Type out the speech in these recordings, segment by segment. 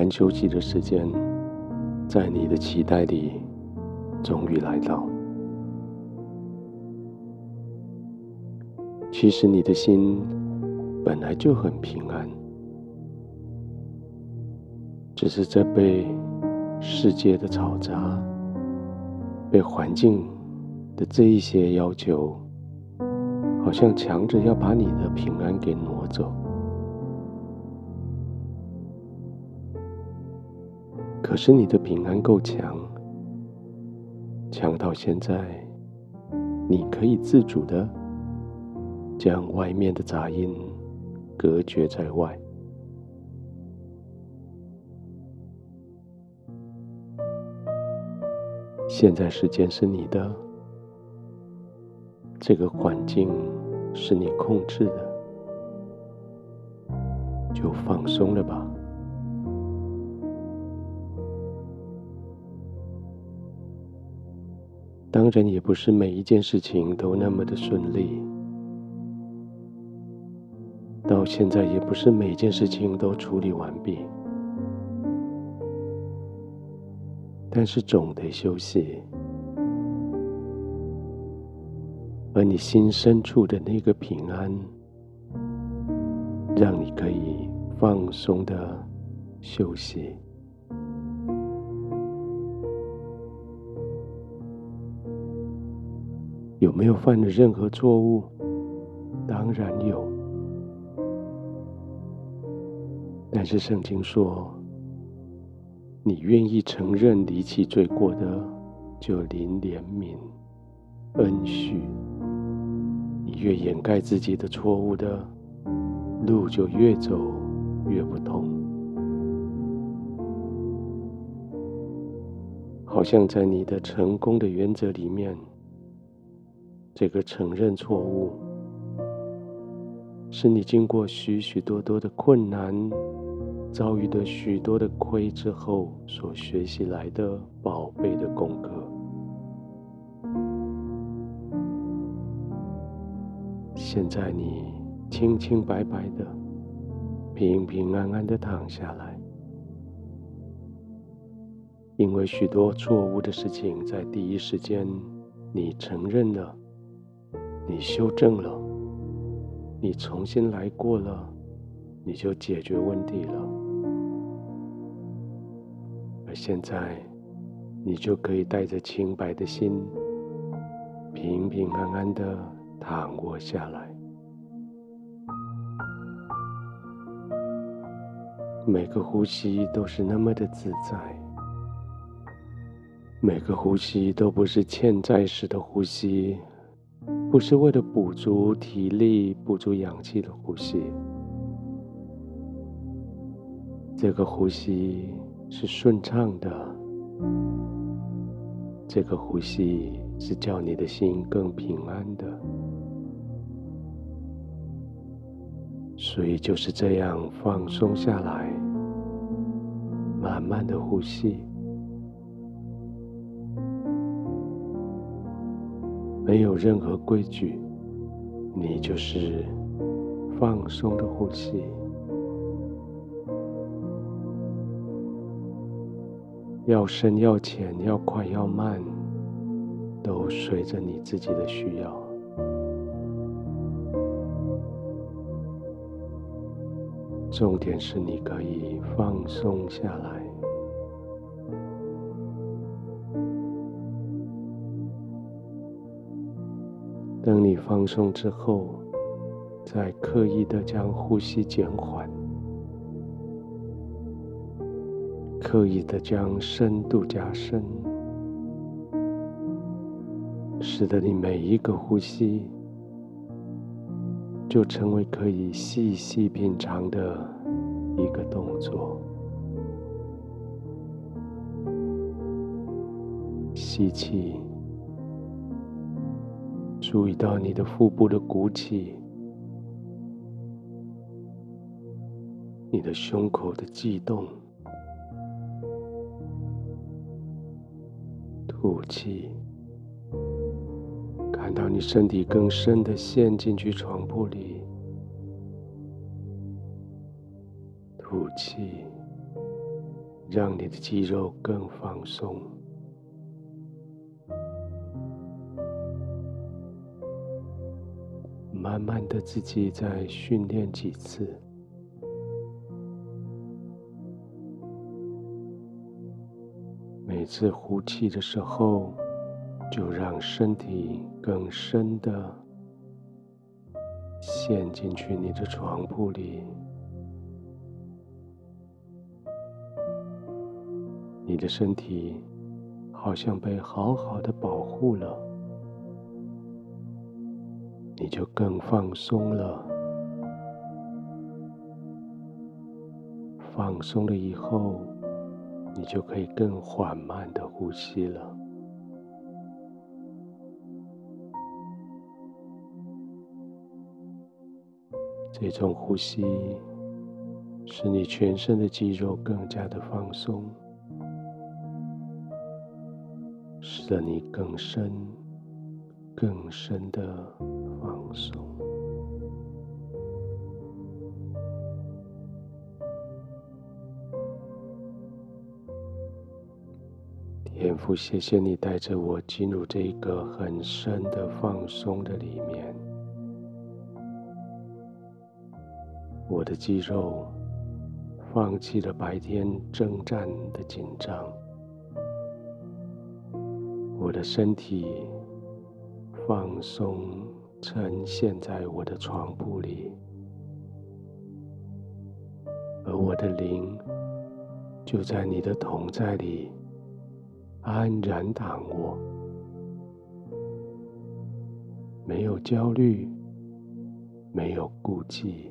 安休息的时间，在你的期待里，终于来到。其实你的心本来就很平安，只是这被世界的嘈杂、被环境的这一些要求，好像强着要把你的平安给挪走。可是你的平安够强，强到现在，你可以自主的将外面的杂音隔绝在外。现在时间是你的，这个环境是你控制的，就放松了吧。当然，也不是每一件事情都那么的顺利。到现在，也不是每件事情都处理完毕。但是总得休息，而你心深处的那个平安，让你可以放松的休息。有没有犯了任何错误？当然有。但是圣经说，你愿意承认离弃罪过的，就领怜悯、恩许；你越掩盖自己的错误的，路就越走越不通。好像在你的成功的原则里面。这个承认错误，是你经过许许多多的困难，遭遇的许多的亏之后所学习来的宝贝的功课。现在你清清白白的、平平安安的躺下来，因为许多错误的事情，在第一时间你承认了。你修正了，你重新来过了，你就解决问题了。而现在，你就可以带着清白的心，平平安安的躺卧下来。每个呼吸都是那么的自在，每个呼吸都不是欠债时的呼吸。不是为了补足体力、补足氧气的呼吸，这个呼吸是顺畅的，这个呼吸是叫你的心更平安的，所以就是这样放松下来，慢慢的呼吸。没有任何规矩，你就是放松的呼吸，要深要浅，要快要慢，都随着你自己的需要。重点是你可以放松下来。等你放松之后，再刻意的将呼吸减缓，刻意的将深度加深，使得你每一个呼吸就成为可以细细品尝的一个动作。吸气。注意到你的腹部的鼓起，你的胸口的悸动，吐气，感到你身体更深的陷进去床铺里，吐气，让你的肌肉更放松。慢慢的，自己再训练几次。每次呼气的时候，就让身体更深的陷进去你的床铺里。你的身体好像被好好的保护了，你就更放松了。放松了以后，你就可以更缓慢的呼吸了。这种呼吸使你全身的肌肉更加的放松。使得你更深、更深的放松。天父，谢谢你带着我进入这一个很深的放松的里面。我的肌肉放弃了白天征战的紧张。我的身体放松，沉陷在我的床铺里，而我的灵就在你的同在里安然躺卧，没有焦虑，没有顾忌，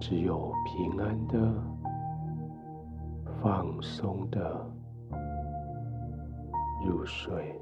只有平安的、放松的。入睡。